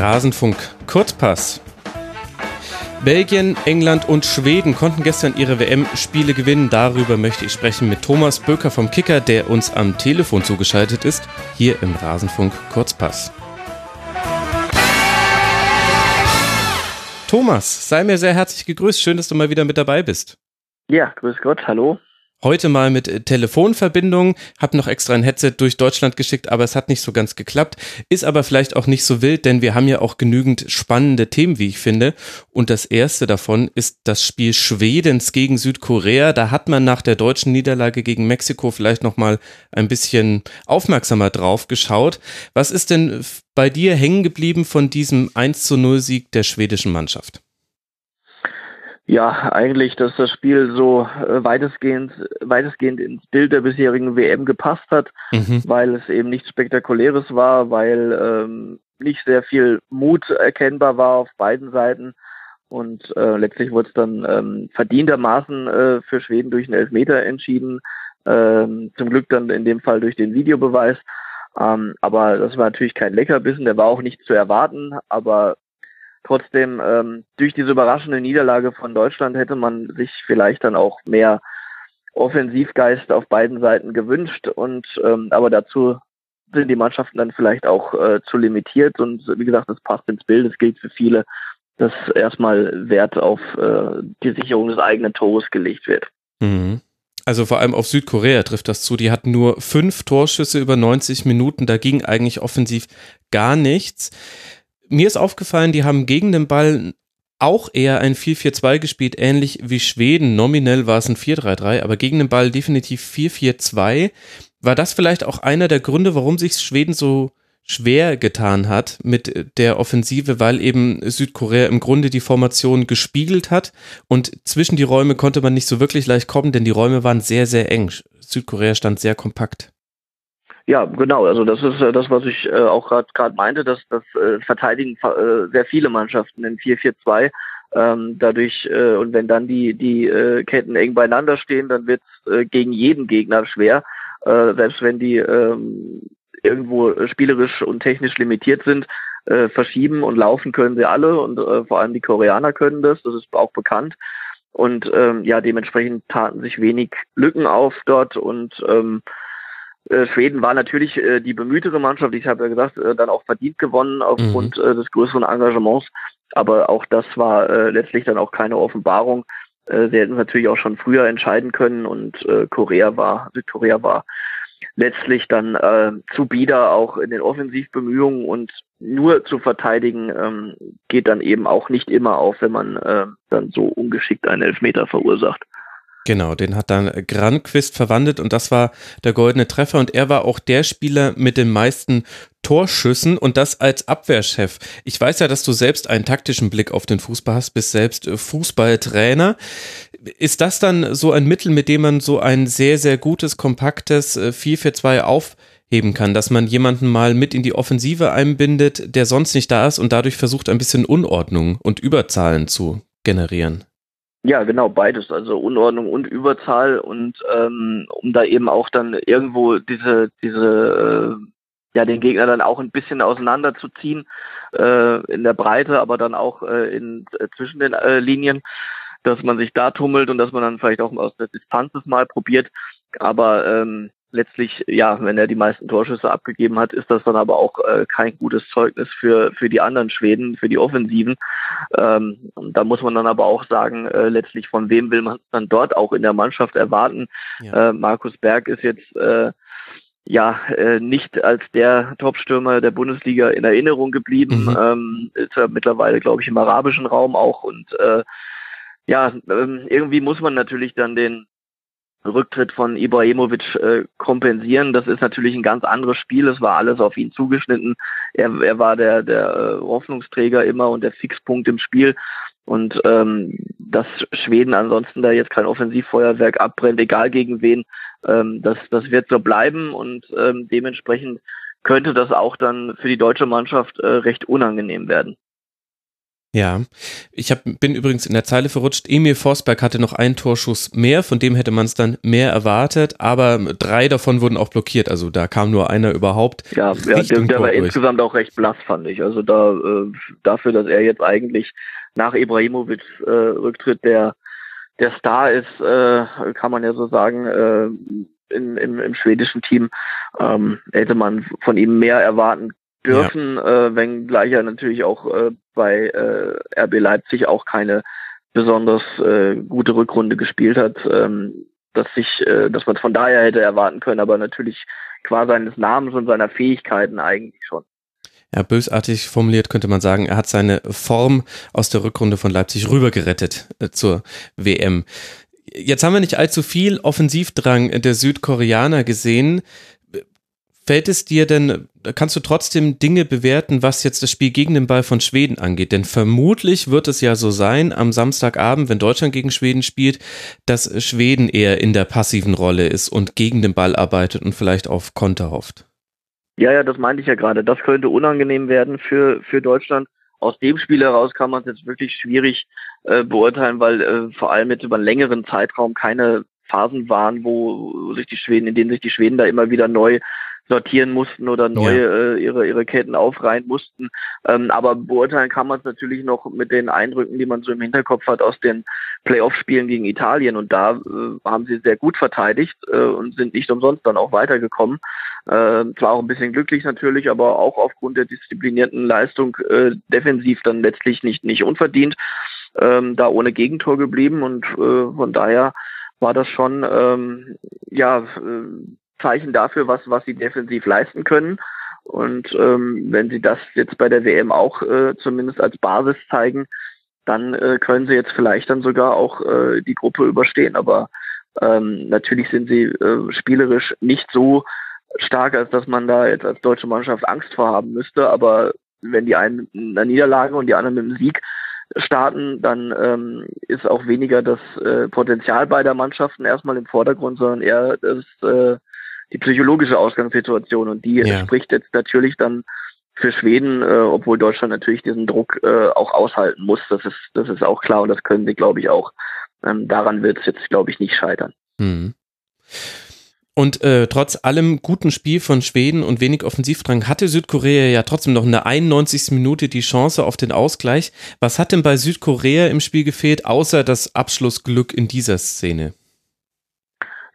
Rasenfunk Kurzpass. Belgien, England und Schweden konnten gestern ihre WM-Spiele gewinnen. Darüber möchte ich sprechen mit Thomas Böker vom Kicker, der uns am Telefon zugeschaltet ist, hier im Rasenfunk Kurzpass. Thomas, sei mir sehr herzlich gegrüßt. Schön, dass du mal wieder mit dabei bist. Ja, grüß Gott, hallo. Heute mal mit äh, Telefonverbindung, hab noch extra ein Headset durch Deutschland geschickt, aber es hat nicht so ganz geklappt. Ist aber vielleicht auch nicht so wild, denn wir haben ja auch genügend spannende Themen, wie ich finde. Und das erste davon ist das Spiel Schwedens gegen Südkorea. Da hat man nach der deutschen Niederlage gegen Mexiko vielleicht noch mal ein bisschen aufmerksamer drauf geschaut. Was ist denn bei dir hängen geblieben von diesem 1 zu 0 Sieg der schwedischen Mannschaft? Ja, eigentlich, dass das Spiel so äh, weitestgehend, weitestgehend ins Bild der bisherigen WM gepasst hat, mhm. weil es eben nichts Spektakuläres war, weil ähm, nicht sehr viel Mut erkennbar war auf beiden Seiten. Und äh, letztlich wurde es dann ähm, verdientermaßen äh, für Schweden durch einen Elfmeter entschieden. Ähm, zum Glück dann in dem Fall durch den Videobeweis. Ähm, aber das war natürlich kein Leckerbissen, der war auch nicht zu erwarten. Aber Trotzdem, ähm, durch diese überraschende Niederlage von Deutschland hätte man sich vielleicht dann auch mehr Offensivgeist auf beiden Seiten gewünscht. Und ähm, aber dazu sind die Mannschaften dann vielleicht auch äh, zu limitiert. Und wie gesagt, das passt ins Bild. Es gilt für viele, dass erstmal Wert auf äh, die Sicherung des eigenen Tores gelegt wird. Mhm. Also vor allem auf Südkorea trifft das zu. Die hatten nur fünf Torschüsse über 90 Minuten. Da ging eigentlich offensiv gar nichts mir ist aufgefallen, die haben gegen den Ball auch eher ein 4-4-2 gespielt, ähnlich wie Schweden. Nominell war es ein 4-3-3, aber gegen den Ball definitiv 4-4-2. War das vielleicht auch einer der Gründe, warum sich Schweden so schwer getan hat mit der Offensive, weil eben Südkorea im Grunde die Formation gespiegelt hat und zwischen die Räume konnte man nicht so wirklich leicht kommen, denn die Räume waren sehr, sehr eng. Südkorea stand sehr kompakt. Ja, genau. Also das ist äh, das, was ich äh, auch gerade meinte, dass das äh, verteidigen sehr viele Mannschaften in 4-4-2. Ähm, dadurch und wenn dann die die Ketten eng beieinander stehen, dann wird es gegen jeden Gegner schwer. Selbst wenn die ähm, irgendwo spielerisch und technisch limitiert sind, verschieben und laufen können sie alle und vor allem die Koreaner können das. Das ist auch bekannt. Und ähm, ja, dementsprechend taten sich wenig Lücken auf dort und ähm, äh, Schweden war natürlich äh, die bemühtere Mannschaft. Ich habe ja gesagt, äh, dann auch verdient gewonnen aufgrund mhm. äh, des größeren Engagements. Aber auch das war äh, letztlich dann auch keine Offenbarung. Sie hätten natürlich auch schon früher entscheiden können und Korea war, Südkorea war letztlich dann zu bieder auch in den Offensivbemühungen und nur zu verteidigen ähm, geht dann eben auch nicht immer auf, wenn man dann so ungeschickt einen Elfmeter verursacht. Genau, den hat dann Granquist verwandelt und das war der goldene Treffer und er war auch der Spieler mit den meisten Torschüssen und das als Abwehrchef. Ich weiß ja, dass du selbst einen taktischen Blick auf den Fußball hast, bist selbst Fußballtrainer. Ist das dann so ein Mittel, mit dem man so ein sehr, sehr gutes, kompaktes 4-4-2 äh, aufheben kann, dass man jemanden mal mit in die Offensive einbindet, der sonst nicht da ist und dadurch versucht, ein bisschen Unordnung und Überzahlen zu generieren? Ja, genau, beides, also Unordnung und Überzahl und ähm, um da eben auch dann irgendwo diese, diese, äh, ja, den Gegner dann auch ein bisschen auseinanderzuziehen äh, in der Breite, aber dann auch äh, in, äh, zwischen den äh, Linien, dass man sich da tummelt und dass man dann vielleicht auch aus der Distanz das mal probiert. Aber ähm, letztlich, ja, wenn er die meisten Torschüsse abgegeben hat, ist das dann aber auch äh, kein gutes Zeugnis für, für die anderen Schweden, für die Offensiven. Ähm, da muss man dann aber auch sagen, äh, letztlich von wem will man dann dort auch in der Mannschaft erwarten. Ja. Äh, Markus Berg ist jetzt äh, ja äh, nicht als der Topstürmer der Bundesliga in Erinnerung geblieben. Mhm. Ähm, ist ja mittlerweile, glaube ich, im arabischen Raum auch und äh, ja, ähm, irgendwie muss man natürlich dann den Rücktritt von Ibrahimovic äh, kompensieren. Das ist natürlich ein ganz anderes Spiel. Es war alles auf ihn zugeschnitten. Er, er war der, der äh, Hoffnungsträger immer und der Fixpunkt im Spiel. Und ähm, dass Schweden ansonsten da jetzt kein Offensivfeuerwerk abbrennt, egal gegen wen, ähm, das, das wird so bleiben und ähm, dementsprechend könnte das auch dann für die deutsche Mannschaft äh, recht unangenehm werden. Ja, ich hab, bin übrigens in der Zeile verrutscht. Emil Forsberg hatte noch einen Torschuss mehr, von dem hätte man es dann mehr erwartet, aber drei davon wurden auch blockiert, also da kam nur einer überhaupt. Ja, ja der, der war insgesamt auch recht blass, fand ich. Also da äh, dafür, dass er jetzt eigentlich nach Ibrahimovic äh, Rücktritt der der Star ist, äh, kann man ja so sagen, äh, in, im, im schwedischen Team, ähm, hätte man von ihm mehr erwarten dürfen, ja. äh, wenngleich er natürlich auch äh, bei äh, RB Leipzig auch keine besonders äh, gute Rückrunde gespielt hat, ähm, dass sich, äh, dass man von daher hätte erwarten können, aber natürlich qua seines Namens und seiner Fähigkeiten eigentlich schon. Ja, bösartig formuliert könnte man sagen, er hat seine Form aus der Rückrunde von Leipzig rübergerettet äh, zur WM. Jetzt haben wir nicht allzu viel Offensivdrang der Südkoreaner gesehen fällt es dir denn, kannst du trotzdem Dinge bewerten, was jetzt das Spiel gegen den Ball von Schweden angeht? Denn vermutlich wird es ja so sein, am Samstagabend, wenn Deutschland gegen Schweden spielt, dass Schweden eher in der passiven Rolle ist und gegen den Ball arbeitet und vielleicht auf Konter hofft. Ja, ja, das meinte ich ja gerade. Das könnte unangenehm werden für, für Deutschland. Aus dem Spiel heraus kann man es jetzt wirklich schwierig äh, beurteilen, weil äh, vor allem jetzt über einen längeren Zeitraum keine Phasen waren, wo sich die Schweden, in denen sich die Schweden da immer wieder neu sortieren mussten oder neue ja. äh, ihre ihre Ketten aufreihen mussten. Ähm, aber beurteilen kann man es natürlich noch mit den Eindrücken, die man so im Hinterkopf hat aus den Playoff-Spielen gegen Italien. Und da äh, haben sie sehr gut verteidigt äh, und sind nicht umsonst dann auch weitergekommen. Äh, zwar auch ein bisschen glücklich natürlich, aber auch aufgrund der disziplinierten Leistung äh, defensiv dann letztlich nicht nicht unverdient. Ähm, da ohne Gegentor geblieben und äh, von daher war das schon ähm, ja äh, Zeichen dafür, was, was sie defensiv leisten können. Und ähm, wenn sie das jetzt bei der WM auch äh, zumindest als Basis zeigen, dann äh, können sie jetzt vielleicht dann sogar auch äh, die Gruppe überstehen. Aber ähm, natürlich sind sie äh, spielerisch nicht so stark, als dass man da jetzt als deutsche Mannschaft Angst vorhaben müsste. Aber wenn die einen mit einer Niederlage und die anderen mit einem Sieg starten, dann ähm, ist auch weniger das äh, Potenzial beider Mannschaften erstmal im Vordergrund, sondern eher das äh, die psychologische Ausgangssituation und die ja. spricht jetzt natürlich dann für Schweden, äh, obwohl Deutschland natürlich diesen Druck äh, auch aushalten muss. Das ist, das ist auch klar und das können sie, glaube ich, auch. Ähm, daran wird es jetzt, glaube ich, nicht scheitern. Mhm. Und äh, trotz allem guten Spiel von Schweden und wenig Offensivdrang hatte Südkorea ja trotzdem noch in der 91. Minute die Chance auf den Ausgleich. Was hat denn bei Südkorea im Spiel gefehlt, außer das Abschlussglück in dieser Szene?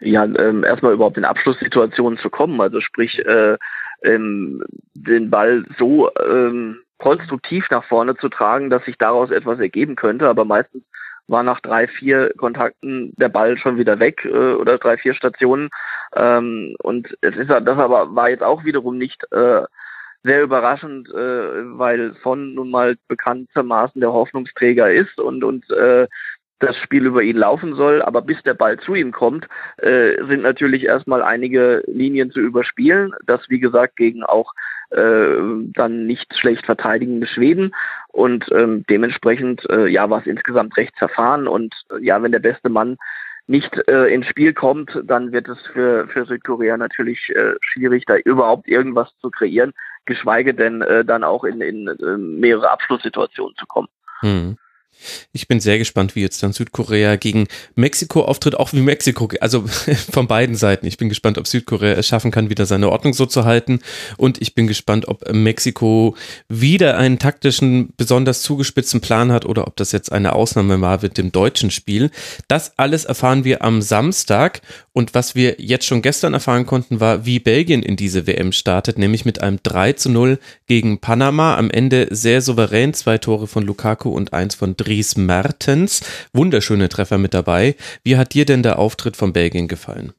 Ja, ähm, erstmal überhaupt in Abschlusssituationen zu kommen. Also sprich, äh, ähm, den Ball so ähm, konstruktiv nach vorne zu tragen, dass sich daraus etwas ergeben könnte. Aber meistens war nach drei, vier Kontakten der Ball schon wieder weg äh, oder drei, vier Stationen. Ähm, und es ist das aber war jetzt auch wiederum nicht äh, sehr überraschend, äh, weil Son nun mal bekanntermaßen der Hoffnungsträger ist und und äh, das Spiel über ihn laufen soll, aber bis der Ball zu ihm kommt, äh, sind natürlich erstmal einige Linien zu überspielen. Das wie gesagt gegen auch äh, dann nicht schlecht verteidigende Schweden und ähm, dementsprechend äh, ja war es insgesamt recht zerfahren und äh, ja wenn der beste Mann nicht äh, ins Spiel kommt, dann wird es für, für Südkorea natürlich äh, schwierig, da überhaupt irgendwas zu kreieren, geschweige denn äh, dann auch in, in äh, mehrere Abschlusssituationen zu kommen. Hm. Ich bin sehr gespannt, wie jetzt dann Südkorea gegen Mexiko auftritt, auch wie Mexiko, also von beiden Seiten. Ich bin gespannt, ob Südkorea es schaffen kann, wieder seine Ordnung so zu halten. Und ich bin gespannt, ob Mexiko wieder einen taktischen, besonders zugespitzten Plan hat oder ob das jetzt eine Ausnahme war mit dem deutschen Spiel. Das alles erfahren wir am Samstag. Und was wir jetzt schon gestern erfahren konnten, war, wie Belgien in diese WM startet, nämlich mit einem 3 zu 0 gegen Panama. Am Ende sehr souverän, zwei Tore von Lukaku und eins von Dries Mertens. Wunderschöne Treffer mit dabei. Wie hat dir denn der Auftritt von Belgien gefallen?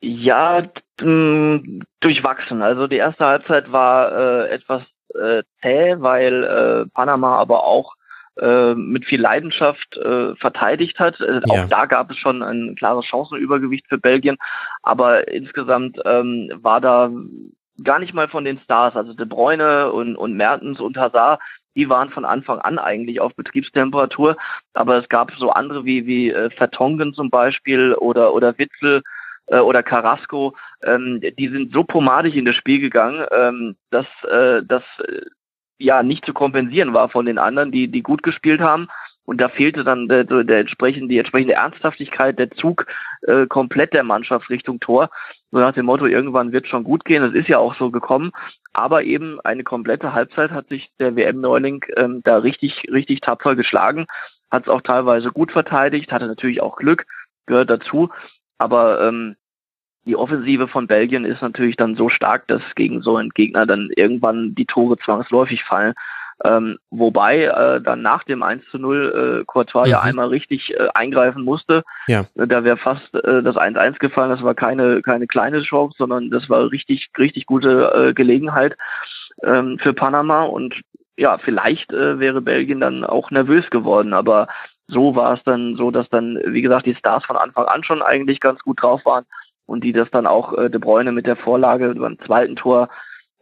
Ja, durchwachsen. Also die erste Halbzeit war äh, etwas äh, zäh, weil äh, Panama aber auch äh, mit viel Leidenschaft äh, verteidigt hat. Äh, ja. Auch da gab es schon ein klares Chancenübergewicht für Belgien, aber insgesamt ähm, war da gar nicht mal von den Stars, also De Bruyne und, und Mertens und Hazard, die waren von Anfang an eigentlich auf Betriebstemperatur, aber es gab so andere wie, wie äh, Vertongen zum Beispiel oder, oder Witzel äh, oder Carrasco, ähm, die sind so pomadig in das Spiel gegangen, ähm, dass, äh, dass ja nicht zu kompensieren war von den anderen, die, die gut gespielt haben. Und da fehlte dann der, der entsprechende, die entsprechende Ernsthaftigkeit, der Zug äh, komplett der Mannschaft Richtung Tor. So nach dem Motto, irgendwann wird schon gut gehen. Das ist ja auch so gekommen. Aber eben eine komplette Halbzeit hat sich der WM-Neuling ähm, da richtig, richtig tapfer geschlagen. Hat es auch teilweise gut verteidigt, hatte natürlich auch Glück, gehört dazu. Aber ähm, die Offensive von Belgien ist natürlich dann so stark, dass gegen so einen Gegner dann irgendwann die Tore zwangsläufig fallen. Ähm, wobei äh, dann nach dem 1 zu 0 äh, Courtois mhm. ja einmal richtig äh, eingreifen musste. Ja. Äh, da wäre fast äh, das 1-1 gefallen. Das war keine, keine kleine Chance, sondern das war richtig, richtig gute äh, Gelegenheit ähm, für Panama. Und ja, vielleicht äh, wäre Belgien dann auch nervös geworden. Aber so war es dann so, dass dann, wie gesagt, die Stars von Anfang an schon eigentlich ganz gut drauf waren und die das dann auch äh, De Bruyne mit der Vorlage beim zweiten Tor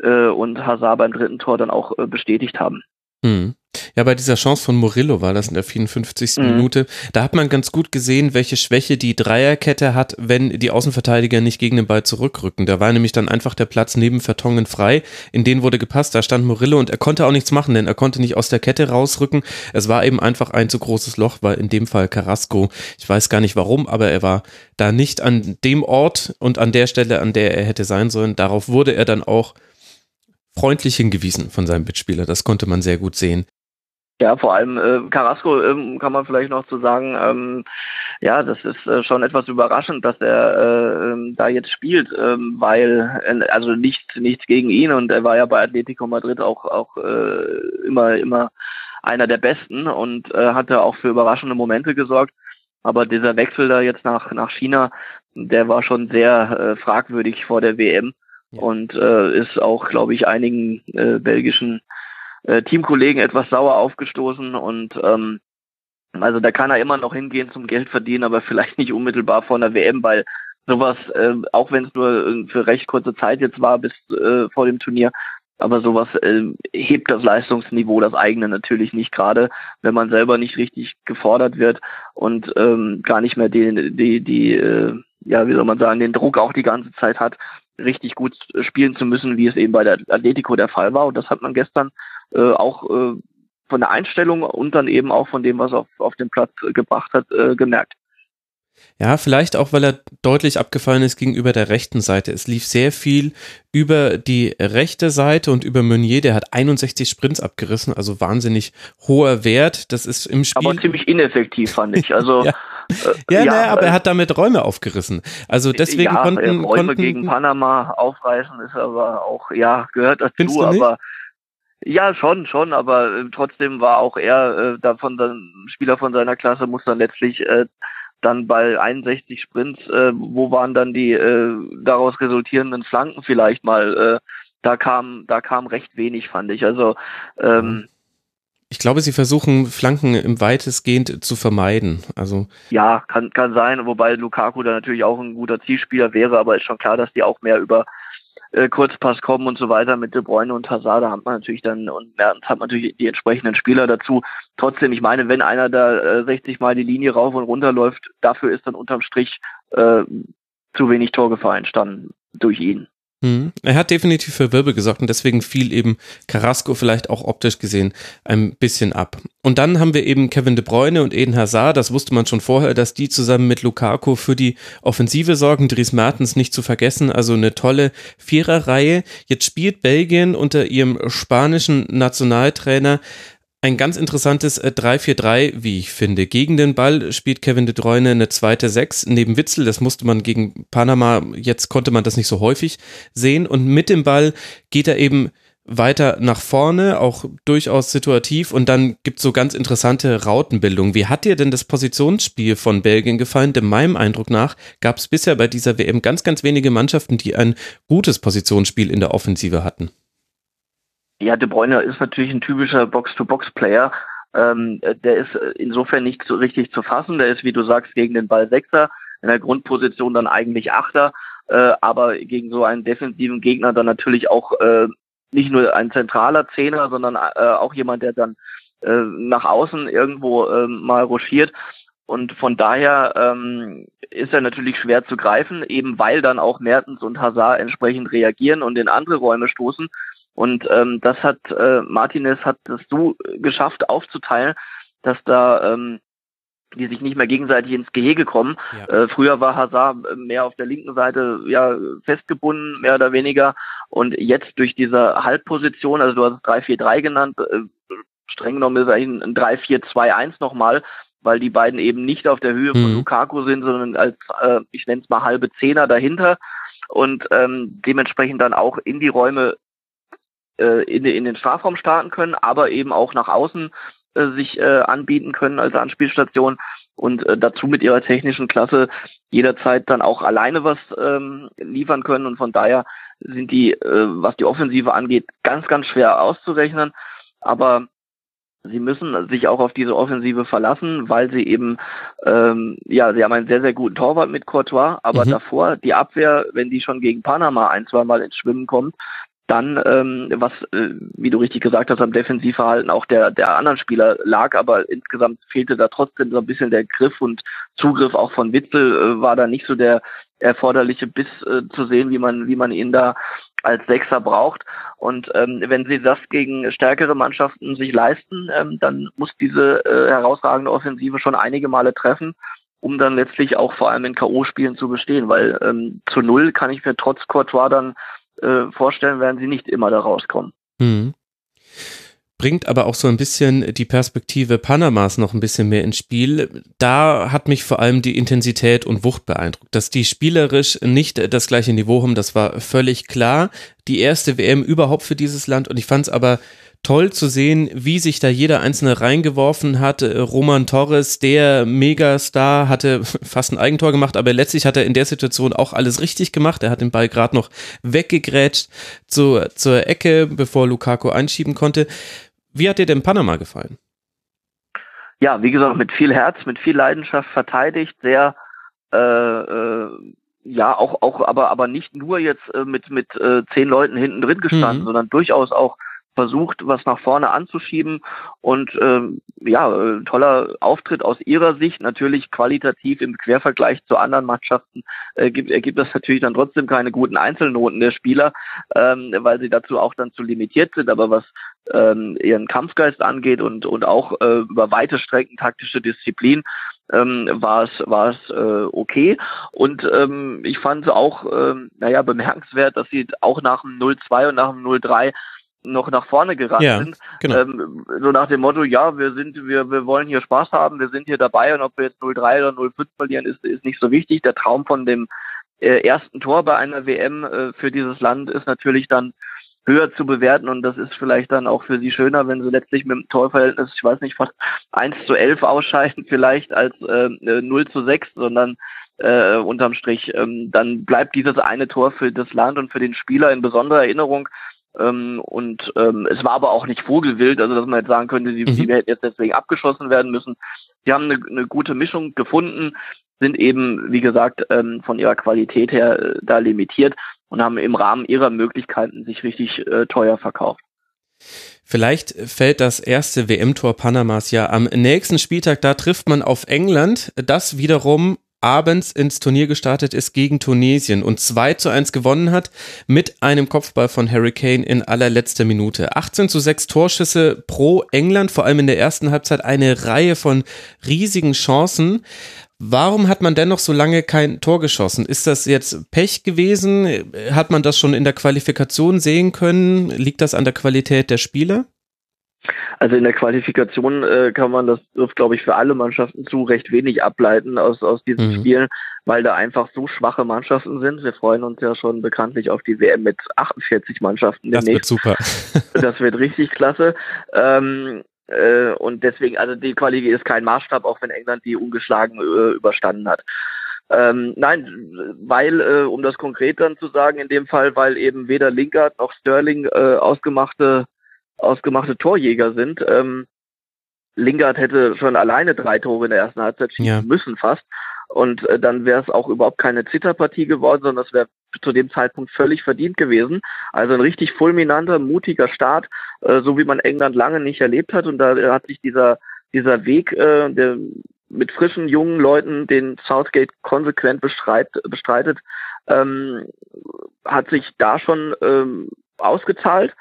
äh, und Hazard beim dritten Tor dann auch äh, bestätigt haben. Mhm. Ja, bei dieser Chance von Murillo war das in der 54. Mhm. Minute. Da hat man ganz gut gesehen, welche Schwäche die Dreierkette hat, wenn die Außenverteidiger nicht gegen den Ball zurückrücken. Da war nämlich dann einfach der Platz neben Vertongen frei. In den wurde gepasst. Da stand Murillo und er konnte auch nichts machen, denn er konnte nicht aus der Kette rausrücken. Es war eben einfach ein zu großes Loch, weil in dem Fall Carrasco, ich weiß gar nicht warum, aber er war da nicht an dem Ort und an der Stelle, an der er hätte sein sollen. Darauf wurde er dann auch freundlich hingewiesen von seinem Mitspieler. Das konnte man sehr gut sehen. Ja, vor allem äh, Carrasco ähm, kann man vielleicht noch zu sagen, ähm, ja, das ist äh, schon etwas überraschend, dass er äh, ähm, da jetzt spielt, ähm, weil äh, also nichts nichts gegen ihn und er war ja bei Atletico Madrid auch auch äh, immer immer einer der besten und äh, hatte auch für überraschende Momente gesorgt. Aber dieser Wechsel da jetzt nach nach China, der war schon sehr äh, fragwürdig vor der WM und äh, ist auch, glaube ich, einigen äh, belgischen äh, Teamkollegen etwas sauer aufgestoßen und ähm, also da kann er immer noch hingehen zum Geld verdienen, aber vielleicht nicht unmittelbar vor einer WM, weil sowas, äh, auch wenn es nur für recht kurze Zeit jetzt war bis äh, vor dem Turnier, aber sowas äh, hebt das Leistungsniveau, das eigene natürlich nicht, gerade wenn man selber nicht richtig gefordert wird und ähm, gar nicht mehr die, die, die äh, ja, wie soll man sagen, den Druck auch die ganze Zeit hat, richtig gut spielen zu müssen, wie es eben bei der Atletico der Fall war. Und das hat man gestern äh, auch äh, von der Einstellung und dann eben auch von dem, was er auf, auf den Platz gebracht hat, äh, gemerkt. Ja, vielleicht auch, weil er deutlich abgefallen ist gegenüber der rechten Seite. Es lief sehr viel über die rechte Seite und über Meunier. Der hat 61 Sprints abgerissen, also wahnsinnig hoher Wert. Das ist im Spiel. Aber ziemlich ineffektiv, fand ich. Also. ja. Äh, ja, ja, naja, aber er hat damit Räume aufgerissen. Also deswegen ja, konnten Räume konnten, gegen Panama aufreißen ist aber auch ja gehört dazu, aber ja, schon, schon, aber äh, trotzdem war auch er äh, davon dann Spieler von seiner Klasse muss dann letztlich äh, dann bei 61 Sprints, äh, wo waren dann die äh, daraus resultierenden Flanken vielleicht mal? Äh, da kam, da kam recht wenig, fand ich. Also ähm, mhm. Ich glaube, sie versuchen Flanken im weitestgehend zu vermeiden. Also ja, kann kann sein, wobei Lukaku da natürlich auch ein guter Zielspieler wäre, aber ist schon klar, dass die auch mehr über äh, Kurzpass kommen und so weiter mit De Bruyne und Hazard, da hat man natürlich dann und Mertens hat man natürlich die entsprechenden Spieler dazu. Trotzdem, ich meine, wenn einer da äh, 60 Mal die Linie rauf und runter läuft, dafür ist dann unterm Strich äh, zu wenig Torgefahr entstanden durch ihn. Hm. Er hat definitiv für Wirbel gesorgt und deswegen fiel eben Carrasco vielleicht auch optisch gesehen ein bisschen ab. Und dann haben wir eben Kevin De Bruyne und Eden Hazard, das wusste man schon vorher, dass die zusammen mit Lukaku für die Offensive sorgen, Dries Mertens nicht zu vergessen, also eine tolle Viererreihe. Jetzt spielt Belgien unter ihrem spanischen Nationaltrainer ein ganz interessantes 3-4-3, äh, wie ich finde. Gegen den Ball spielt Kevin de Bruyne eine zweite Sechs neben Witzel. Das musste man gegen Panama, jetzt konnte man das nicht so häufig sehen. Und mit dem Ball geht er eben weiter nach vorne, auch durchaus situativ. Und dann gibt es so ganz interessante Rautenbildungen. Wie hat dir denn das Positionsspiel von Belgien gefallen? Denn meinem Eindruck nach gab es bisher bei dieser WM ganz, ganz wenige Mannschaften, die ein gutes Positionsspiel in der Offensive hatten. Ja, De Bruyne ist natürlich ein typischer Box-to-Box-Player. Ähm, der ist insofern nicht so richtig zu fassen. Der ist, wie du sagst, gegen den Ball Sechser, in der Grundposition dann eigentlich Achter, äh, aber gegen so einen defensiven Gegner dann natürlich auch äh, nicht nur ein zentraler Zehner, sondern äh, auch jemand, der dann äh, nach außen irgendwo äh, mal ruschiert. Und von daher ähm, ist er natürlich schwer zu greifen, eben weil dann auch Mertens und Hazard entsprechend reagieren und in andere Räume stoßen. Und ähm, das hat äh, Martinez hat es so geschafft aufzuteilen, dass da ähm, die sich nicht mehr gegenseitig ins Gehege kommen. Ja. Äh, früher war Hazard mehr auf der linken Seite ja festgebunden, mehr oder weniger. Und jetzt durch diese Halbposition, also du hast 3-4-3 genannt, äh, streng genommen ist eigentlich ein 3-4-2-1 nochmal, weil die beiden eben nicht auf der Höhe mhm. von Lukaku sind, sondern als, äh, ich nenne es mal halbe Zehner dahinter und ähm, dementsprechend dann auch in die Räume äh, in, in den Strafraum starten können, aber eben auch nach außen äh, sich äh, anbieten können als Anspielstation und äh, dazu mit ihrer technischen Klasse jederzeit dann auch alleine was ähm, liefern können. Und von daher sind die, äh, was die Offensive angeht, ganz, ganz schwer auszurechnen, aber sie müssen sich auch auf diese Offensive verlassen, weil sie eben, ähm, ja, sie haben einen sehr, sehr guten Torwart mit Courtois, aber mhm. davor die Abwehr, wenn die schon gegen Panama ein, zwei Mal ins Schwimmen kommt, dann, ähm, was, äh, wie du richtig gesagt hast, am Defensivverhalten auch der, der anderen Spieler lag, aber insgesamt fehlte da trotzdem so ein bisschen der Griff und Zugriff auch von Witzel äh, war da nicht so der erforderliche Biss äh, zu sehen, wie man, wie man ihn da als Sechser braucht. Und ähm, wenn sie das gegen stärkere Mannschaften sich leisten, ähm, dann muss diese äh, herausragende Offensive schon einige Male treffen, um dann letztlich auch vor allem in K.O.-Spielen zu bestehen, weil ähm, zu null kann ich mir trotz Courtois dann äh, vorstellen, werden sie nicht immer da rauskommen. Mhm. Bringt aber auch so ein bisschen die Perspektive Panamas noch ein bisschen mehr ins Spiel. Da hat mich vor allem die Intensität und Wucht beeindruckt. Dass die spielerisch nicht das gleiche Niveau haben, das war völlig klar. Die erste WM überhaupt für dieses Land und ich fand es aber toll zu sehen, wie sich da jeder Einzelne reingeworfen hat. Äh, Roman Torres, der Megastar, hatte fast ein Eigentor gemacht, aber letztlich hat er in der Situation auch alles richtig gemacht. Er hat den Ball gerade noch weggegrätscht zur, zur Ecke, bevor Lukaku einschieben konnte. Wie hat dir denn Panama gefallen? Ja, wie gesagt, mit viel Herz, mit viel Leidenschaft verteidigt, sehr äh, äh, ja auch auch aber aber nicht nur jetzt äh, mit mit äh, zehn Leuten hinten drin gestanden, mhm. sondern durchaus auch versucht, was nach vorne anzuschieben und ähm, ja, toller Auftritt aus ihrer Sicht. Natürlich qualitativ im Quervergleich zu anderen Mannschaften äh, gibt, ergibt das natürlich dann trotzdem keine guten Einzelnoten der Spieler, ähm, weil sie dazu auch dann zu limitiert sind. Aber was ähm, ihren Kampfgeist angeht und, und auch äh, über weite Strecken taktische Disziplin, ähm, war es war es äh, okay und ähm, ich fand es auch ähm, naja bemerkenswert, dass sie auch nach dem 0-2 und nach dem 0-3 noch nach vorne gerannt ja, sind. Genau. Ähm, so nach dem Motto, ja, wir sind, wir, wir wollen hier Spaß haben, wir sind hier dabei und ob wir jetzt 0-3 oder 0-5 verlieren, ist, ist nicht so wichtig. Der Traum von dem äh, ersten Tor bei einer WM äh, für dieses Land ist natürlich dann höher zu bewerten und das ist vielleicht dann auch für sie schöner, wenn sie letztlich mit dem Torverhältnis, ich weiß nicht, von 1 zu 11 ausscheiden vielleicht als äh, 0 zu 6, sondern äh, unterm Strich, ähm, dann bleibt dieses eine Tor für das Land und für den Spieler in besonderer Erinnerung ähm, und ähm, es war aber auch nicht vogelwild, also dass man jetzt sagen könnte, die, mhm. die hätten jetzt deswegen abgeschossen werden müssen. Sie haben eine, eine gute Mischung gefunden, sind eben, wie gesagt, ähm, von ihrer Qualität her äh, da limitiert und haben im Rahmen ihrer Möglichkeiten sich richtig äh, teuer verkauft. Vielleicht fällt das erste WM-Tor Panamas ja am nächsten Spieltag. Da trifft man auf England. Das wiederum abends ins Turnier gestartet ist gegen Tunesien und 2 zu 1 gewonnen hat mit einem Kopfball von Harry Kane in allerletzter Minute. 18 zu 6 Torschüsse pro England, vor allem in der ersten Halbzeit eine Reihe von riesigen Chancen. Warum hat man dennoch so lange kein Tor geschossen? Ist das jetzt Pech gewesen? Hat man das schon in der Qualifikation sehen können? Liegt das an der Qualität der Spieler? Also in der Qualifikation äh, kann man das, glaube ich, für alle Mannschaften zu recht wenig ableiten aus, aus diesen mhm. Spielen, weil da einfach so schwache Mannschaften sind. Wir freuen uns ja schon bekanntlich auf die WM mit 48 Mannschaften. Demnächst. Das wird super. das wird richtig klasse. Ähm, äh, und deswegen, also die Quali ist kein Maßstab, auch wenn England die ungeschlagen äh, überstanden hat. Ähm, nein, weil, äh, um das konkret dann zu sagen, in dem Fall, weil eben weder Lingard noch Sterling äh, ausgemachte ausgemachte Torjäger sind. Ähm, Lingard hätte schon alleine drei Tore in der ersten Halbzeit schießen ja. müssen fast. Und äh, dann wäre es auch überhaupt keine Zitterpartie geworden, sondern es wäre zu dem Zeitpunkt völlig verdient gewesen. Also ein richtig fulminanter, mutiger Start, äh, so wie man England lange nicht erlebt hat. Und da hat sich dieser, dieser Weg, äh, der mit frischen, jungen Leuten, den Southgate konsequent bestreit, bestreitet, ähm, hat sich da schon ähm, ausgezahlt.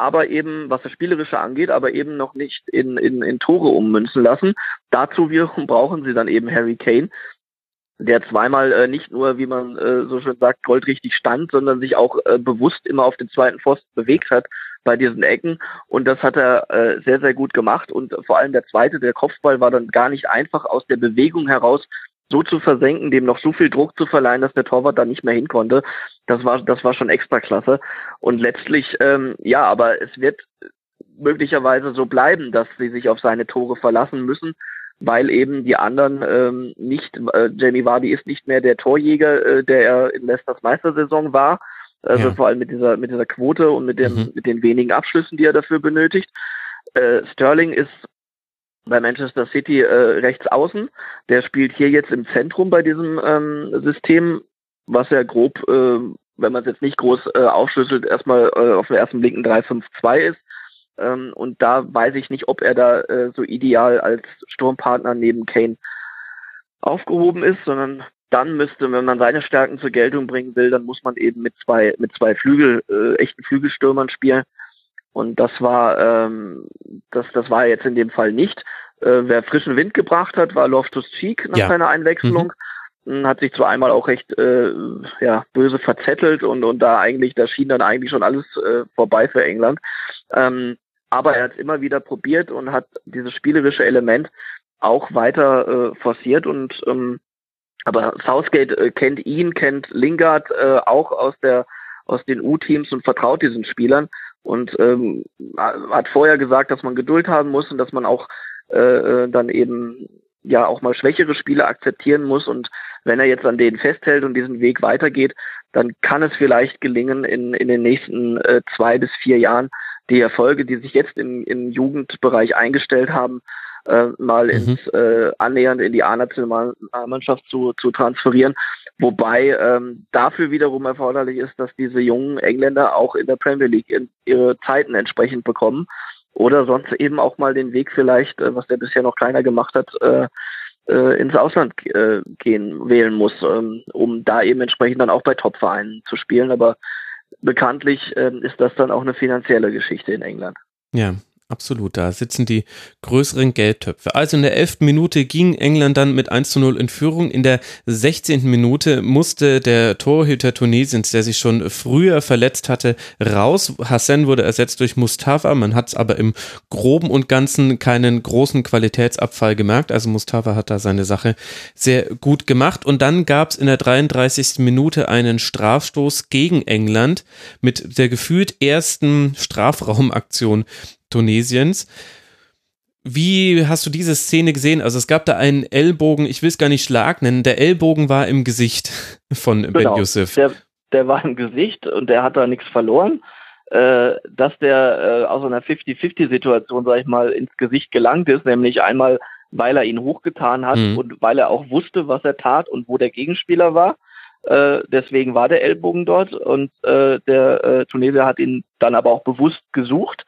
Aber eben, was das Spielerische angeht, aber eben noch nicht in, in, in Tore ummünzen lassen. Dazu brauchen sie dann eben Harry Kane, der zweimal äh, nicht nur, wie man äh, so schön sagt, goldrichtig stand, sondern sich auch äh, bewusst immer auf den zweiten Pfosten bewegt hat bei diesen Ecken. Und das hat er äh, sehr, sehr gut gemacht. Und vor allem der zweite, der Kopfball, war dann gar nicht einfach aus der Bewegung heraus so zu versenken, dem noch so viel Druck zu verleihen, dass der Torwart da nicht mehr hin konnte. Das war, das war schon extra klasse. Und letztlich, ähm, ja, aber es wird möglicherweise so bleiben, dass sie sich auf seine Tore verlassen müssen weil eben die anderen ähm, nicht, äh, Jamie Vardy ist nicht mehr der Torjäger, äh, der er in Leicesters Meistersaison war. Also ja. vor allem mit dieser mit dieser Quote und mit dem mhm. mit den wenigen Abschlüssen, die er dafür benötigt. Äh, Sterling ist bei Manchester City äh, rechts außen. Der spielt hier jetzt im Zentrum bei diesem ähm, System, was ja grob, äh, wenn man es jetzt nicht groß äh, aufschlüsselt, erstmal äh, auf dem ersten Blick ein 3-5-2 ist. Ähm, und da weiß ich nicht, ob er da äh, so ideal als Sturmpartner neben Kane aufgehoben ist, sondern dann müsste, wenn man seine Stärken zur Geltung bringen will, dann muss man eben mit zwei mit zwei Flügel äh, echten Flügelstürmern spielen. Und das war ähm, das das war jetzt in dem Fall nicht. Äh, wer frischen Wind gebracht hat, war Loftus Cheek nach ja. seiner Einwechslung. Mhm. Hat sich zwar einmal auch recht äh, ja, böse verzettelt und, und da eigentlich, da schien dann eigentlich schon alles äh, vorbei für England. Ähm, aber er hat es immer wieder probiert und hat dieses spielerische Element auch weiter äh, forciert und ähm, aber Southgate äh, kennt ihn, kennt Lingard äh, auch aus der aus den U-Teams und vertraut diesen Spielern und ähm, hat vorher gesagt, dass man Geduld haben muss und dass man auch äh, äh, dann eben ja auch mal schwächere Spiele akzeptieren muss. Und wenn er jetzt an denen festhält und diesen Weg weitergeht, dann kann es vielleicht gelingen, in, in den nächsten äh, zwei bis vier Jahren die Erfolge, die sich jetzt im, im Jugendbereich eingestellt haben, äh, mal mhm. ins äh, annähernd in die A-Nationalmannschaft zu, zu transferieren. Wobei ähm, dafür wiederum erforderlich ist, dass diese jungen Engländer auch in der Premier League ihre Zeiten entsprechend bekommen oder sonst eben auch mal den Weg vielleicht, äh, was der bisher noch keiner gemacht hat, äh, äh, ins Ausland äh, gehen wählen muss, ähm, um da eben entsprechend dann auch bei Top-Vereinen zu spielen. Aber bekanntlich ähm, ist das dann auch eine finanzielle Geschichte in England. Ja, Absolut, da sitzen die größeren Geldtöpfe. Also in der elften Minute ging England dann mit 1 zu 0 in Führung. In der 16. Minute musste der Torhüter Tunesiens, der sich schon früher verletzt hatte, raus. Hassan wurde ersetzt durch Mustafa. Man hat es aber im Groben und Ganzen keinen großen Qualitätsabfall gemerkt. Also Mustafa hat da seine Sache sehr gut gemacht. Und dann gab es in der 33. Minute einen Strafstoß gegen England mit der gefühlt ersten Strafraumaktion Tunesiens. Wie hast du diese Szene gesehen? Also es gab da einen Ellbogen, ich will es gar nicht Schlag nennen, der Ellbogen war im Gesicht von genau, Ben Youssef. Der, der war im Gesicht und der hat da nichts verloren. Äh, dass der äh, aus einer 50-50-Situation, sag ich mal, ins Gesicht gelangt ist, nämlich einmal, weil er ihn hochgetan hat mhm. und weil er auch wusste, was er tat und wo der Gegenspieler war. Äh, deswegen war der Ellbogen dort und äh, der äh, Tunesier hat ihn dann aber auch bewusst gesucht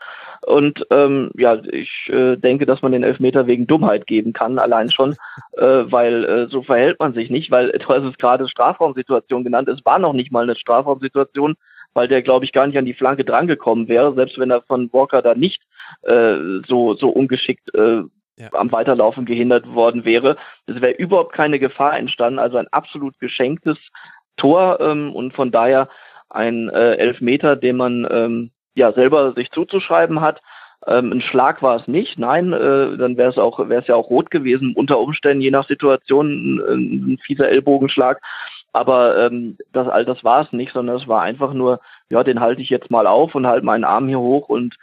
und ähm, ja, ich äh, denke, dass man den Elfmeter wegen Dummheit geben kann, allein schon, äh, weil äh, so verhält man sich nicht, weil du hast es gerade Strafraumsituation genannt, es war noch nicht mal eine Strafraumsituation, weil der, glaube ich, gar nicht an die Flanke drangekommen wäre, selbst wenn er von Walker da nicht äh, so, so ungeschickt äh, ja. am Weiterlaufen gehindert worden wäre. Es wäre überhaupt keine Gefahr entstanden, also ein absolut geschenktes Tor ähm, und von daher ein äh, Elfmeter, den man ähm, ja selber sich zuzuschreiben hat. Ähm, ein Schlag war es nicht, nein, äh, dann wäre es auch wäre es ja auch rot gewesen unter Umständen je nach Situation ein, ein fieser Ellbogenschlag. Aber ähm, das all das war es nicht, sondern es war einfach nur, ja, den halte ich jetzt mal auf und halte meinen Arm hier hoch und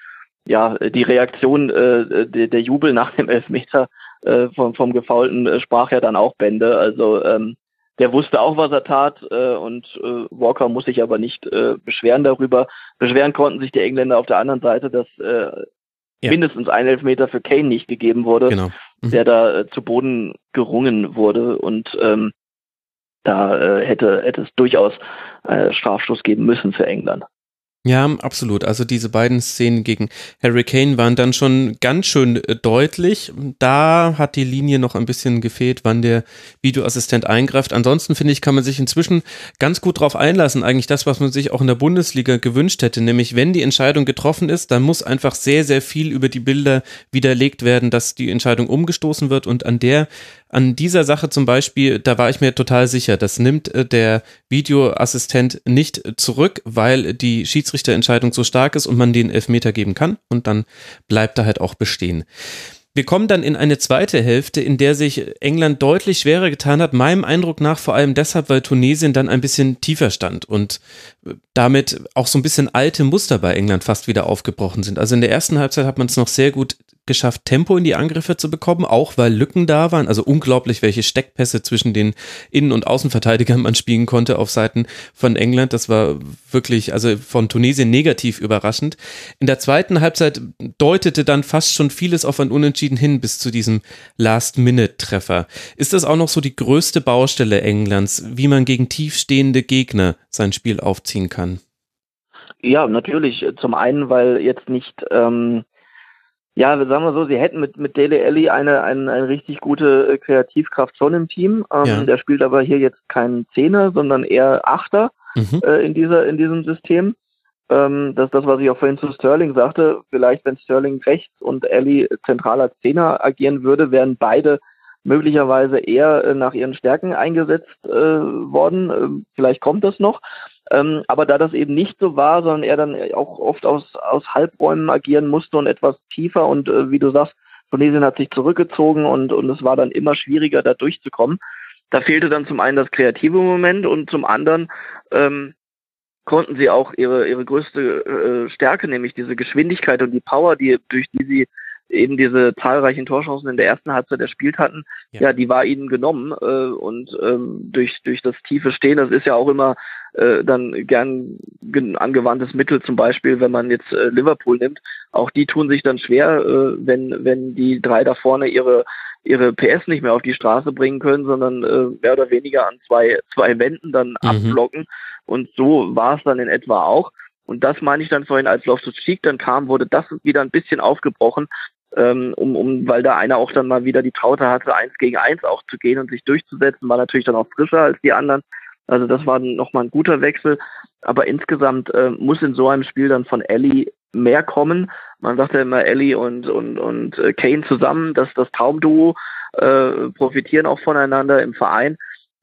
ja, die Reaktion, äh, der, der Jubel nach dem Elfmeter äh, vom, vom Gefaulten äh, sprach ja dann auch Bände. Also ähm, der wusste auch, was er tat äh, und äh, Walker muss sich aber nicht äh, beschweren darüber. Beschweren konnten sich die Engländer auf der anderen Seite, dass äh, ja. mindestens ein Elfmeter für Kane nicht gegeben wurde, genau. mhm. der da äh, zu Boden gerungen wurde und ähm, da äh, hätte, hätte es durchaus äh, Strafstoß geben müssen für England. Ja, absolut. Also diese beiden Szenen gegen Harry Kane waren dann schon ganz schön äh, deutlich. Da hat die Linie noch ein bisschen gefehlt, wann der Videoassistent eingreift. Ansonsten finde ich, kann man sich inzwischen ganz gut drauf einlassen. Eigentlich das, was man sich auch in der Bundesliga gewünscht hätte. Nämlich, wenn die Entscheidung getroffen ist, dann muss einfach sehr, sehr viel über die Bilder widerlegt werden, dass die Entscheidung umgestoßen wird. Und an der an dieser Sache zum Beispiel, da war ich mir total sicher, das nimmt äh, der Videoassistent nicht zurück, weil die Schiedsrichterentscheidung so stark ist und man den Elfmeter geben kann und dann bleibt er halt auch bestehen. Wir kommen dann in eine zweite Hälfte, in der sich England deutlich schwerer getan hat. Meinem Eindruck nach vor allem deshalb, weil Tunesien dann ein bisschen tiefer stand und damit auch so ein bisschen alte Muster bei England fast wieder aufgebrochen sind. Also in der ersten Halbzeit hat man es noch sehr gut geschafft, Tempo in die Angriffe zu bekommen, auch weil Lücken da waren. Also unglaublich, welche Steckpässe zwischen den Innen- und Außenverteidigern man spielen konnte auf Seiten von England. Das war wirklich, also von Tunesien negativ überraschend. In der zweiten Halbzeit deutete dann fast schon vieles auf ein Unentschieden hin bis zu diesem Last-Minute-Treffer. Ist das auch noch so die größte Baustelle Englands, wie man gegen tiefstehende Gegner sein Spiel aufziehen kann? Ja, natürlich. Zum einen, weil jetzt nicht ähm, ja, sagen wir so, sie hätten mit, mit Dele Alli eine, eine, eine richtig gute äh, Kreativkraft schon im Team. Ähm, ja. Der spielt aber hier jetzt keinen Zehner, sondern eher Achter mhm. äh, in, dieser, in diesem System. Ähm, das ist das, was ich auch vorhin zu Sterling sagte. Vielleicht, wenn Sterling rechts und Alli zentraler Zehner agieren würde, wären beide möglicherweise eher äh, nach ihren Stärken eingesetzt äh, worden. Ähm, vielleicht kommt das noch. Ähm, aber da das eben nicht so war, sondern er dann auch oft aus, aus Halbräumen agieren musste und etwas tiefer und äh, wie du sagst, Tunesien hat sich zurückgezogen und, und es war dann immer schwieriger, da durchzukommen. Da fehlte dann zum einen das kreative Moment und zum anderen ähm, konnten sie auch ihre, ihre größte äh, Stärke, nämlich diese Geschwindigkeit und die Power, die, durch die sie eben diese zahlreichen Torchancen in der ersten Halbzeit erspielt hatten, ja, ja die war ihnen genommen äh, und ähm, durch durch das tiefe Stehen, das ist ja auch immer äh, dann gern angewandtes Mittel, zum Beispiel, wenn man jetzt äh, Liverpool nimmt, auch die tun sich dann schwer, äh, wenn wenn die drei da vorne ihre ihre PS nicht mehr auf die Straße bringen können, sondern äh, mehr oder weniger an zwei zwei Wänden dann mhm. abblocken und so war es dann in etwa auch. Und das meine ich dann vorhin, als Loftus Cheek dann kam, wurde das wieder ein bisschen aufgebrochen ähm, um, um, weil da einer auch dann mal wieder die Traute hatte, eins gegen eins auch zu gehen und sich durchzusetzen, war natürlich dann auch frischer als die anderen. Also das war nochmal ein guter Wechsel. Aber insgesamt äh, muss in so einem Spiel dann von Ellie mehr kommen. Man sagt ja immer Ellie und, und, und äh, Kane zusammen, dass das Traumduo äh, profitieren auch voneinander im Verein.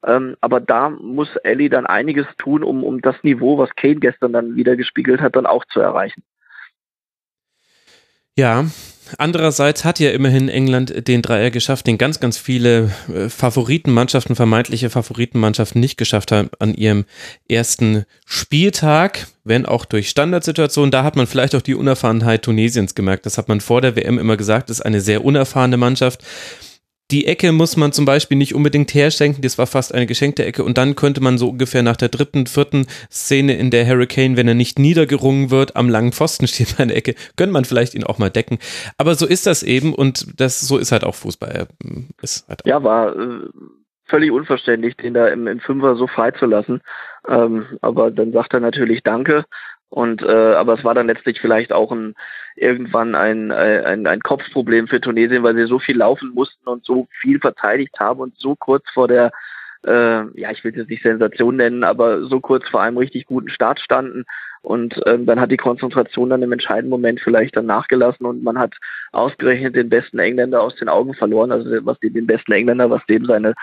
Ähm, aber da muss Ellie dann einiges tun, um, um das Niveau, was Kane gestern dann wieder gespiegelt hat, dann auch zu erreichen. Ja, Andererseits hat ja immerhin England den Dreier geschafft, den ganz, ganz viele äh, Favoritenmannschaften, vermeintliche Favoritenmannschaften nicht geschafft haben an ihrem ersten Spieltag, wenn auch durch Standardsituationen. Da hat man vielleicht auch die Unerfahrenheit Tunesiens gemerkt. Das hat man vor der WM immer gesagt, ist eine sehr unerfahrene Mannschaft die Ecke muss man zum Beispiel nicht unbedingt herschenken, das war fast eine geschenkte Ecke und dann könnte man so ungefähr nach der dritten, vierten Szene in der Hurricane, wenn er nicht niedergerungen wird, am langen Pfosten steht bei der Ecke, könnte man vielleicht ihn auch mal decken. Aber so ist das eben und das so ist halt auch Fußball. Ist halt auch ja, war äh, völlig unverständlich, den da im, im Fünfer so freizulassen. Ähm, aber dann sagt er natürlich Danke und äh, aber es war dann letztlich vielleicht auch ein irgendwann ein, ein, ein Kopfproblem für Tunesien, weil sie so viel laufen mussten und so viel verteidigt haben und so kurz vor der äh, ja, ich will es jetzt nicht Sensation nennen, aber so kurz vor einem richtig guten Start standen. Und ähm, dann hat die Konzentration dann im entscheidenden Moment vielleicht dann nachgelassen und man hat ausgerechnet den besten Engländer aus den Augen verloren, also was den, den besten Engländer, was dem seine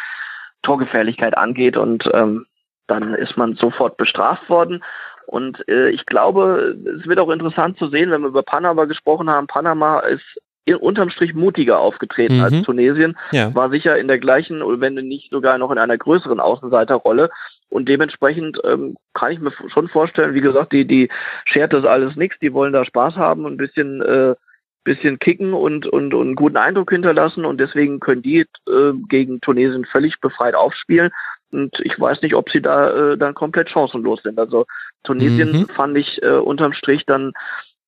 Torgefährlichkeit angeht. Und ähm, dann ist man sofort bestraft worden. Und äh, ich glaube, es wird auch interessant zu sehen, wenn wir über Panama gesprochen haben. Panama ist in, unterm Strich mutiger aufgetreten mhm. als Tunesien, ja. war sicher in der gleichen, wenn nicht sogar noch in einer größeren Außenseiterrolle. Und dementsprechend ähm, kann ich mir schon vorstellen, wie gesagt, die, die schert das alles nichts, die wollen da Spaß haben und ein bisschen, äh, bisschen kicken und, und, und einen guten Eindruck hinterlassen und deswegen können die äh, gegen Tunesien völlig befreit aufspielen. Und ich weiß nicht, ob sie da äh, dann komplett chancenlos sind. Also Tunesien mhm. fand ich äh, unterm Strich dann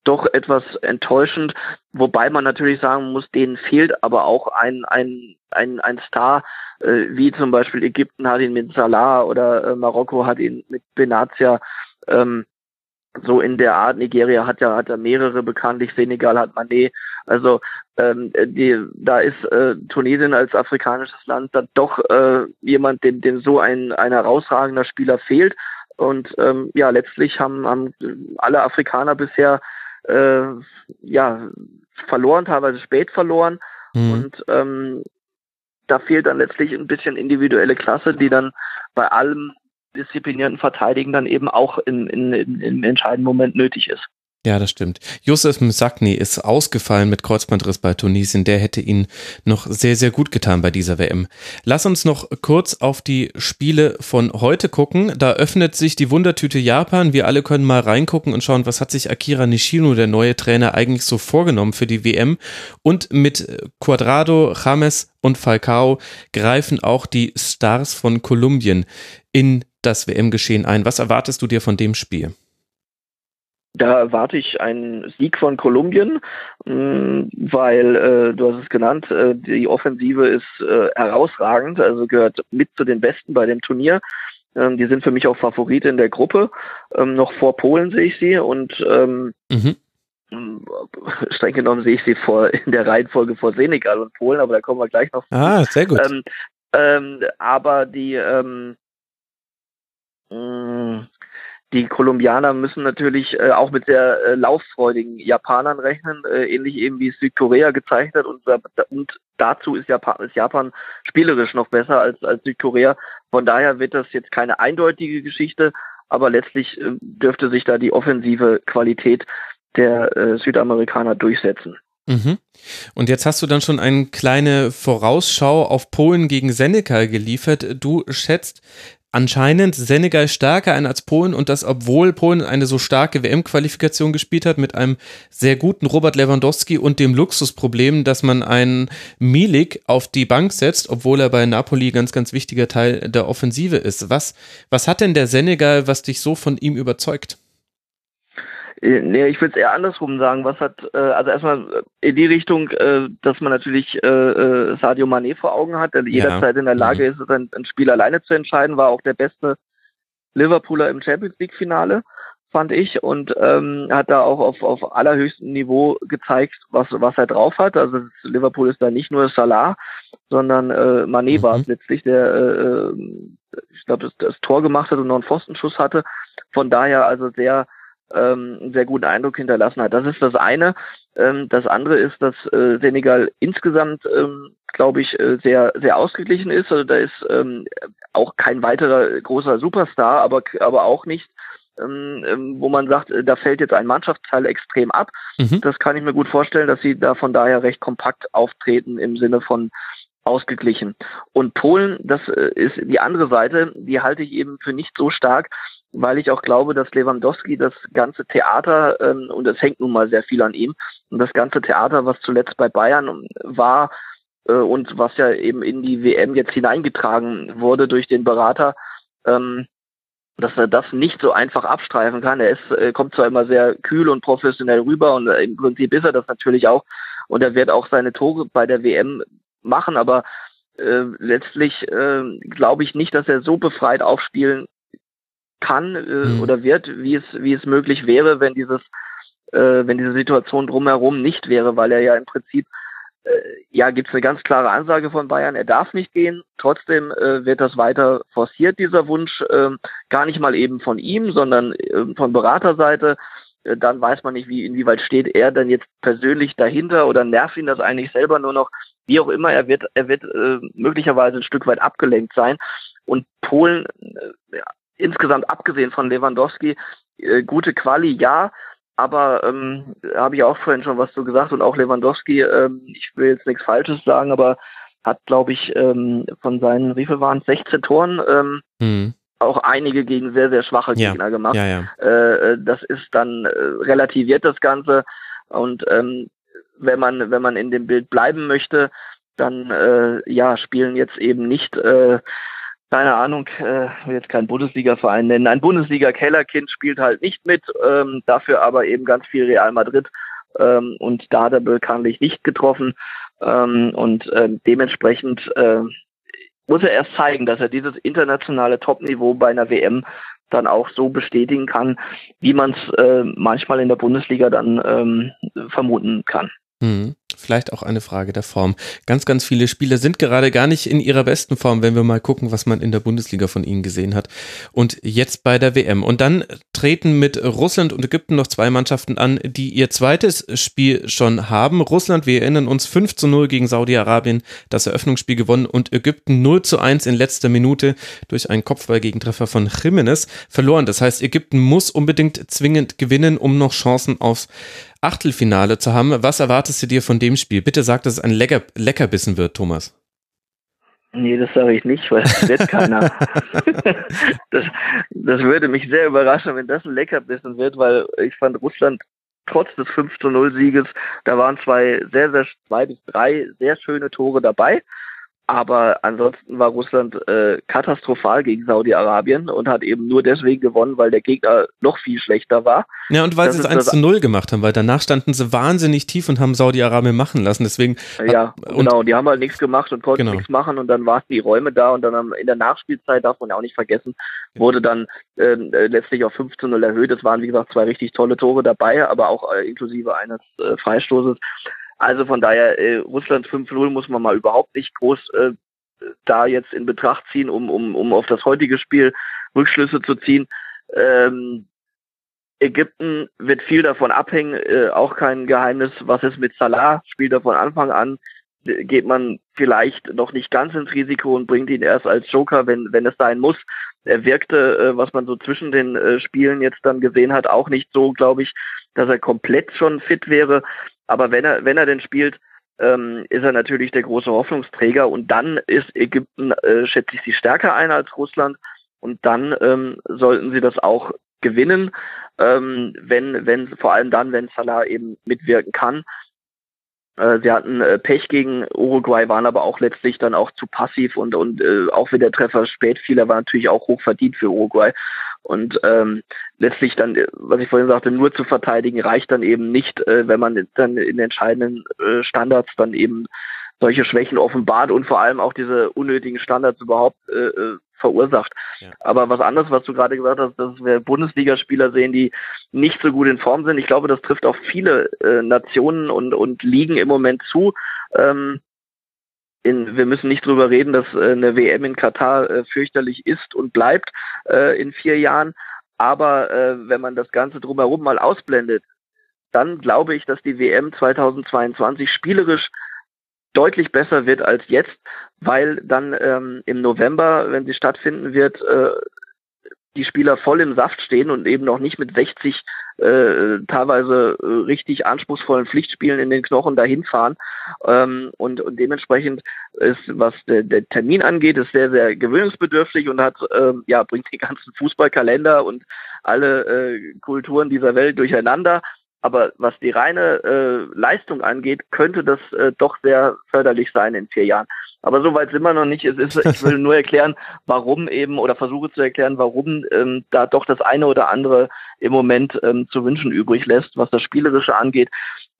doch etwas enttäuschend, wobei man natürlich sagen muss, denen fehlt aber auch ein, ein, ein, ein Star, äh, wie zum Beispiel Ägypten hat ihn mit Salah oder äh, Marokko hat ihn mit Benatia. Ähm, so in der Art. Nigeria hat ja, hat ja mehrere bekanntlich, Senegal hat Mané. Also ähm, die, da ist äh, Tunesien als afrikanisches Land dann doch äh, jemand, dem, dem so ein, ein herausragender Spieler fehlt. Und ähm, ja, letztlich haben, haben alle Afrikaner bisher äh, ja verloren, teilweise spät verloren. Mhm. Und ähm, da fehlt dann letztlich ein bisschen individuelle Klasse, die dann bei allem disziplinierten Verteidigen dann eben auch in, in, in, im entscheidenden Moment nötig ist. Ja, das stimmt. Josef Msakni ist ausgefallen mit Kreuzbandriss bei Tunesien. Der hätte ihn noch sehr, sehr gut getan bei dieser WM. Lass uns noch kurz auf die Spiele von heute gucken. Da öffnet sich die Wundertüte Japan. Wir alle können mal reingucken und schauen, was hat sich Akira Nishino, der neue Trainer, eigentlich so vorgenommen für die WM. Und mit Quadrado, James und Falcao greifen auch die Stars von Kolumbien in das WM-Geschehen ein. Was erwartest du dir von dem Spiel? Da erwarte ich einen Sieg von Kolumbien, mm, weil, äh, du hast es genannt, äh, die Offensive ist äh, herausragend, also gehört mit zu den Besten bei dem Turnier. Ähm, die sind für mich auch Favorit in der Gruppe. Ähm, noch vor Polen sehe ich sie und ähm, mhm. streng genommen sehe ich sie vor in der Reihenfolge vor Senegal und Polen, aber da kommen wir gleich noch. Ah, sehr gut. Aber die mh, die Kolumbianer müssen natürlich äh, auch mit sehr äh, lauffreudigen Japanern rechnen, äh, ähnlich eben wie Südkorea gezeigt hat. Und, und dazu ist Japan, ist Japan spielerisch noch besser als, als Südkorea. Von daher wird das jetzt keine eindeutige Geschichte, aber letztlich dürfte sich da die offensive Qualität der Südamerikaner durchsetzen. Mhm. Und jetzt hast du dann schon eine kleine Vorausschau auf Polen gegen Senegal geliefert. Du schätzt anscheinend Senegal stärker ein als Polen und das, obwohl Polen eine so starke WM-Qualifikation gespielt hat mit einem sehr guten Robert Lewandowski und dem Luxusproblem, dass man einen Milik auf die Bank setzt, obwohl er bei Napoli ganz, ganz wichtiger Teil der Offensive ist. Was, was hat denn der Senegal, was dich so von ihm überzeugt? Äh, nee, ich würde es eher andersrum sagen. Was hat, äh, also erstmal in die Richtung, äh, dass man natürlich äh, äh Sadio Mané vor Augen hat, der ja. jederzeit in der Lage mhm. ist, ein, ein Spiel alleine zu entscheiden, war auch der beste Liverpooler im Champions League Finale, fand ich, und ähm, hat da auch auf, auf allerhöchstem Niveau gezeigt, was, was er drauf hat. Also Liverpool ist da nicht nur Salah, sondern äh, Mané mhm. war es letztlich, der, äh, ich glaube, das, das Tor gemacht hat und noch einen Pfostenschuss hatte. Von daher also sehr ähm, einen sehr guten Eindruck hinterlassen hat. Das ist das eine. Ähm, das andere ist, dass äh, Senegal insgesamt, ähm, glaube ich, äh, sehr, sehr ausgeglichen ist. Also da ist ähm, auch kein weiterer großer Superstar, aber, aber auch nicht ähm, ähm, wo man sagt, äh, da fällt jetzt ein Mannschaftsteil extrem ab. Mhm. Das kann ich mir gut vorstellen, dass sie da von daher recht kompakt auftreten im Sinne von ausgeglichen. Und Polen, das äh, ist die andere Seite, die halte ich eben für nicht so stark, weil ich auch glaube, dass Lewandowski das ganze Theater, ähm, und es hängt nun mal sehr viel an ihm, und das ganze Theater, was zuletzt bei Bayern war äh, und was ja eben in die WM jetzt hineingetragen wurde durch den Berater, ähm, dass er das nicht so einfach abstreifen kann. Er ist, äh, kommt zwar immer sehr kühl und professionell rüber und im Prinzip ist er das natürlich auch und er wird auch seine Tore bei der WM machen, aber äh, letztlich äh, glaube ich nicht, dass er so befreit aufspielen kann äh, mhm. oder wird, wie es, wie es möglich wäre, wenn dieses, äh, wenn diese Situation drumherum nicht wäre, weil er ja im Prinzip äh, ja, gibt es eine ganz klare Ansage von Bayern, er darf nicht gehen. Trotzdem äh, wird das weiter forciert, dieser Wunsch, äh, gar nicht mal eben von ihm, sondern äh, von Beraterseite. Äh, dann weiß man nicht, wie, inwieweit steht er denn jetzt persönlich dahinter oder nervt ihn das eigentlich selber nur noch. Wie auch immer, er wird, er wird äh, möglicherweise ein Stück weit abgelenkt sein. Und Polen äh, insgesamt abgesehen von Lewandowski, äh, gute Quali, ja, aber ähm, habe ich auch vorhin schon was zu gesagt und auch Lewandowski, ähm, ich will jetzt nichts Falsches sagen, aber hat, glaube ich, ähm, von seinen, wie viel waren es, 16 Toren, ähm, mhm. auch einige gegen sehr, sehr schwache ja. Gegner gemacht. Ja, ja. Äh, äh, das ist dann äh, relativiert das Ganze und ähm, wenn man, wenn man in dem Bild bleiben möchte, dann äh, ja, spielen jetzt eben nicht äh, keine Ahnung, äh, jetzt keinen Bundesliga-Verein nennen. Ein Bundesliga-Kellerkind spielt halt nicht mit, ähm, dafür aber eben ganz viel Real Madrid ähm, und da hat er bekanntlich nicht getroffen ähm, und ähm, dementsprechend äh, muss er erst zeigen, dass er dieses internationale Topniveau bei einer WM dann auch so bestätigen kann, wie man es äh, manchmal in der Bundesliga dann ähm, vermuten kann. Hm. Vielleicht auch eine Frage der Form. Ganz, ganz viele Spieler sind gerade gar nicht in ihrer besten Form, wenn wir mal gucken, was man in der Bundesliga von ihnen gesehen hat. Und jetzt bei der WM. Und dann treten mit Russland und Ägypten noch zwei Mannschaften an, die ihr zweites Spiel schon haben. Russland, wir erinnern uns, 5 zu 0 gegen Saudi-Arabien, das Eröffnungsspiel gewonnen und Ägypten 0 zu 1 in letzter Minute durch einen Kopfballgegentreffer von Jimenez verloren. Das heißt, Ägypten muss unbedingt zwingend gewinnen, um noch Chancen auf Achtelfinale zu haben. Was erwartest du dir von dem Spiel? Bitte sag, dass es ein Lecker, Leckerbissen wird, Thomas. Nee, das sage ich nicht, weil das wird keiner. das, das würde mich sehr überraschen, wenn das ein Leckerbissen wird, weil ich fand Russland trotz des 5 zu 0 Sieges, da waren zwei sehr, sehr, zwei bis drei sehr schöne Tore dabei. Aber ansonsten war Russland äh, katastrophal gegen Saudi-Arabien und hat eben nur deswegen gewonnen, weil der Gegner noch viel schlechter war. Ja, und weil das sie es 1 zu 0 gemacht haben, weil danach standen sie wahnsinnig tief und haben Saudi-Arabien machen lassen. Deswegen. Ja, genau, die haben halt nichts gemacht und konnten genau. nichts machen und dann waren die Räume da und dann in der Nachspielzeit, darf man ja auch nicht vergessen, wurde dann ähm, äh, letztlich auf 5 zu 0 erhöht. Es waren, wie gesagt, zwei richtig tolle Tore dabei, aber auch äh, inklusive eines äh, Freistoßes. Also von daher, äh, Russland 5-0 muss man mal überhaupt nicht groß äh, da jetzt in Betracht ziehen, um, um, um auf das heutige Spiel Rückschlüsse zu ziehen. Ähm, Ägypten wird viel davon abhängen, äh, auch kein Geheimnis, was ist mit Salah, spielt er von Anfang an, geht man vielleicht noch nicht ganz ins Risiko und bringt ihn erst als Joker, wenn, wenn es sein muss. Er wirkte, äh, was man so zwischen den äh, Spielen jetzt dann gesehen hat, auch nicht so, glaube ich, dass er komplett schon fit wäre. Aber wenn er, wenn er denn spielt, ähm, ist er natürlich der große Hoffnungsträger. Und dann ist Ägypten, äh, schätze ich, sie stärker ein als Russland. Und dann ähm, sollten sie das auch gewinnen, ähm, wenn, wenn, vor allem dann, wenn Salah eben mitwirken kann. Äh, sie hatten äh, Pech gegen Uruguay, waren aber auch letztlich dann auch zu passiv und, und äh, auch wenn der Treffer spät fiel, er war natürlich auch hoch verdient für Uruguay. Und ähm, letztlich dann, was ich vorhin sagte, nur zu verteidigen reicht dann eben nicht, äh, wenn man dann in entscheidenden äh, Standards dann eben solche Schwächen offenbart und vor allem auch diese unnötigen Standards überhaupt äh, äh, verursacht. Ja. Aber was anderes, was du gerade gesagt hast, dass wir Bundesligaspieler sehen, die nicht so gut in Form sind. Ich glaube, das trifft auf viele äh, Nationen und, und Ligen im Moment zu. Ähm, in, wir müssen nicht drüber reden, dass äh, eine WM in Katar äh, fürchterlich ist und bleibt äh, in vier Jahren. Aber äh, wenn man das Ganze drumherum mal ausblendet, dann glaube ich, dass die WM 2022 spielerisch deutlich besser wird als jetzt, weil dann ähm, im November, wenn sie stattfinden wird, äh, die Spieler voll im Saft stehen und eben noch nicht mit 60 äh, teilweise äh, richtig anspruchsvollen Pflichtspielen in den Knochen dahin fahren. Ähm, und, und dementsprechend ist, was der, der Termin angeht, ist sehr, sehr gewöhnungsbedürftig und hat, ähm, ja, bringt den ganzen Fußballkalender und alle äh, Kulturen dieser Welt durcheinander. Aber was die reine äh, Leistung angeht, könnte das äh, doch sehr förderlich sein in vier Jahren. Aber so weit sind wir noch nicht. Es ist, ich will nur erklären, warum eben oder versuche zu erklären, warum ähm, da doch das eine oder andere im Moment ähm, zu wünschen übrig lässt, was das Spielerische angeht.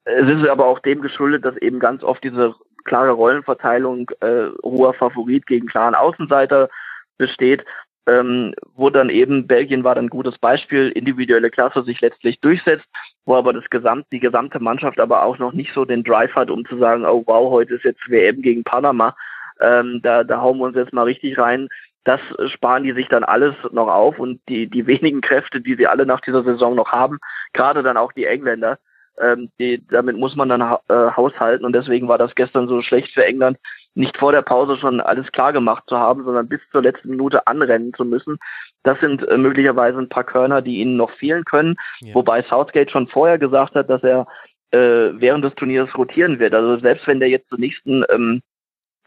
Es ist aber auch dem geschuldet, dass eben ganz oft diese klare Rollenverteilung äh, hoher Favorit gegen klaren Außenseiter besteht ähm, wo dann eben Belgien war dann ein gutes Beispiel, individuelle Klasse sich letztlich durchsetzt, wo aber das Gesamt, die gesamte Mannschaft aber auch noch nicht so den Drive hat, um zu sagen, oh wow, heute ist jetzt WM gegen Panama, ähm, da, da hauen wir uns jetzt mal richtig rein. Das sparen die sich dann alles noch auf und die, die wenigen Kräfte, die sie alle nach dieser Saison noch haben, gerade dann auch die Engländer, ähm, die, damit muss man dann ha äh, haushalten und deswegen war das gestern so schlecht für England, nicht vor der Pause schon alles klar gemacht zu haben, sondern bis zur letzten Minute anrennen zu müssen. Das sind äh, möglicherweise ein paar Körner, die ihnen noch fehlen können. Ja. Wobei Southgate schon vorher gesagt hat, dass er äh, während des Turniers rotieren wird. Also selbst wenn der jetzt zur nächsten ähm,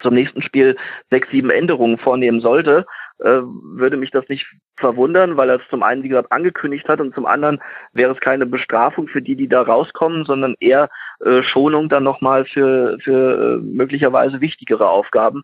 zum nächsten Spiel sechs, sieben Änderungen vornehmen sollte, äh, würde mich das nicht verwundern, weil er es zum einen, wie gesagt, angekündigt hat und zum anderen wäre es keine Bestrafung für die, die da rauskommen, sondern eher äh, Schonung dann nochmal für, für äh, möglicherweise wichtigere Aufgaben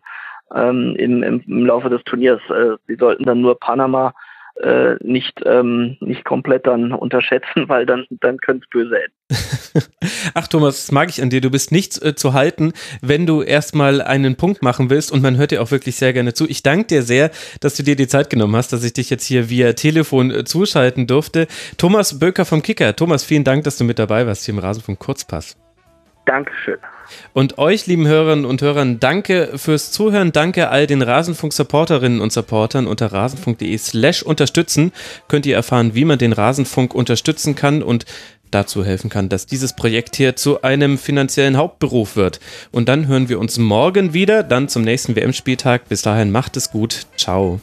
ähm, im, im, Laufe des Turniers. Äh, sie sollten dann nur Panama äh, nicht, ähm, nicht komplett dann unterschätzen, weil dann, dann könnte es böse enden. Ach Thomas, das mag ich an dir. Du bist nicht äh, zu halten, wenn du erstmal einen Punkt machen willst und man hört dir auch wirklich sehr gerne zu. Ich danke dir sehr, dass du dir die Zeit genommen hast, dass ich dich jetzt hier via Telefon äh, zuschalten durfte. Thomas Böker vom Kicker. Thomas, vielen Dank, dass du mit dabei warst hier im Rasenfunk Kurzpass. Dankeschön. Und euch, lieben Hörerinnen und Hörern, danke fürs Zuhören. Danke all den Rasenfunk-Supporterinnen und Supportern unter rasenfunk.de slash unterstützen. Könnt ihr erfahren, wie man den Rasenfunk unterstützen kann und dazu helfen kann, dass dieses Projekt hier zu einem finanziellen Hauptberuf wird. Und dann hören wir uns morgen wieder, dann zum nächsten WM-Spieltag. Bis dahin macht es gut. Ciao.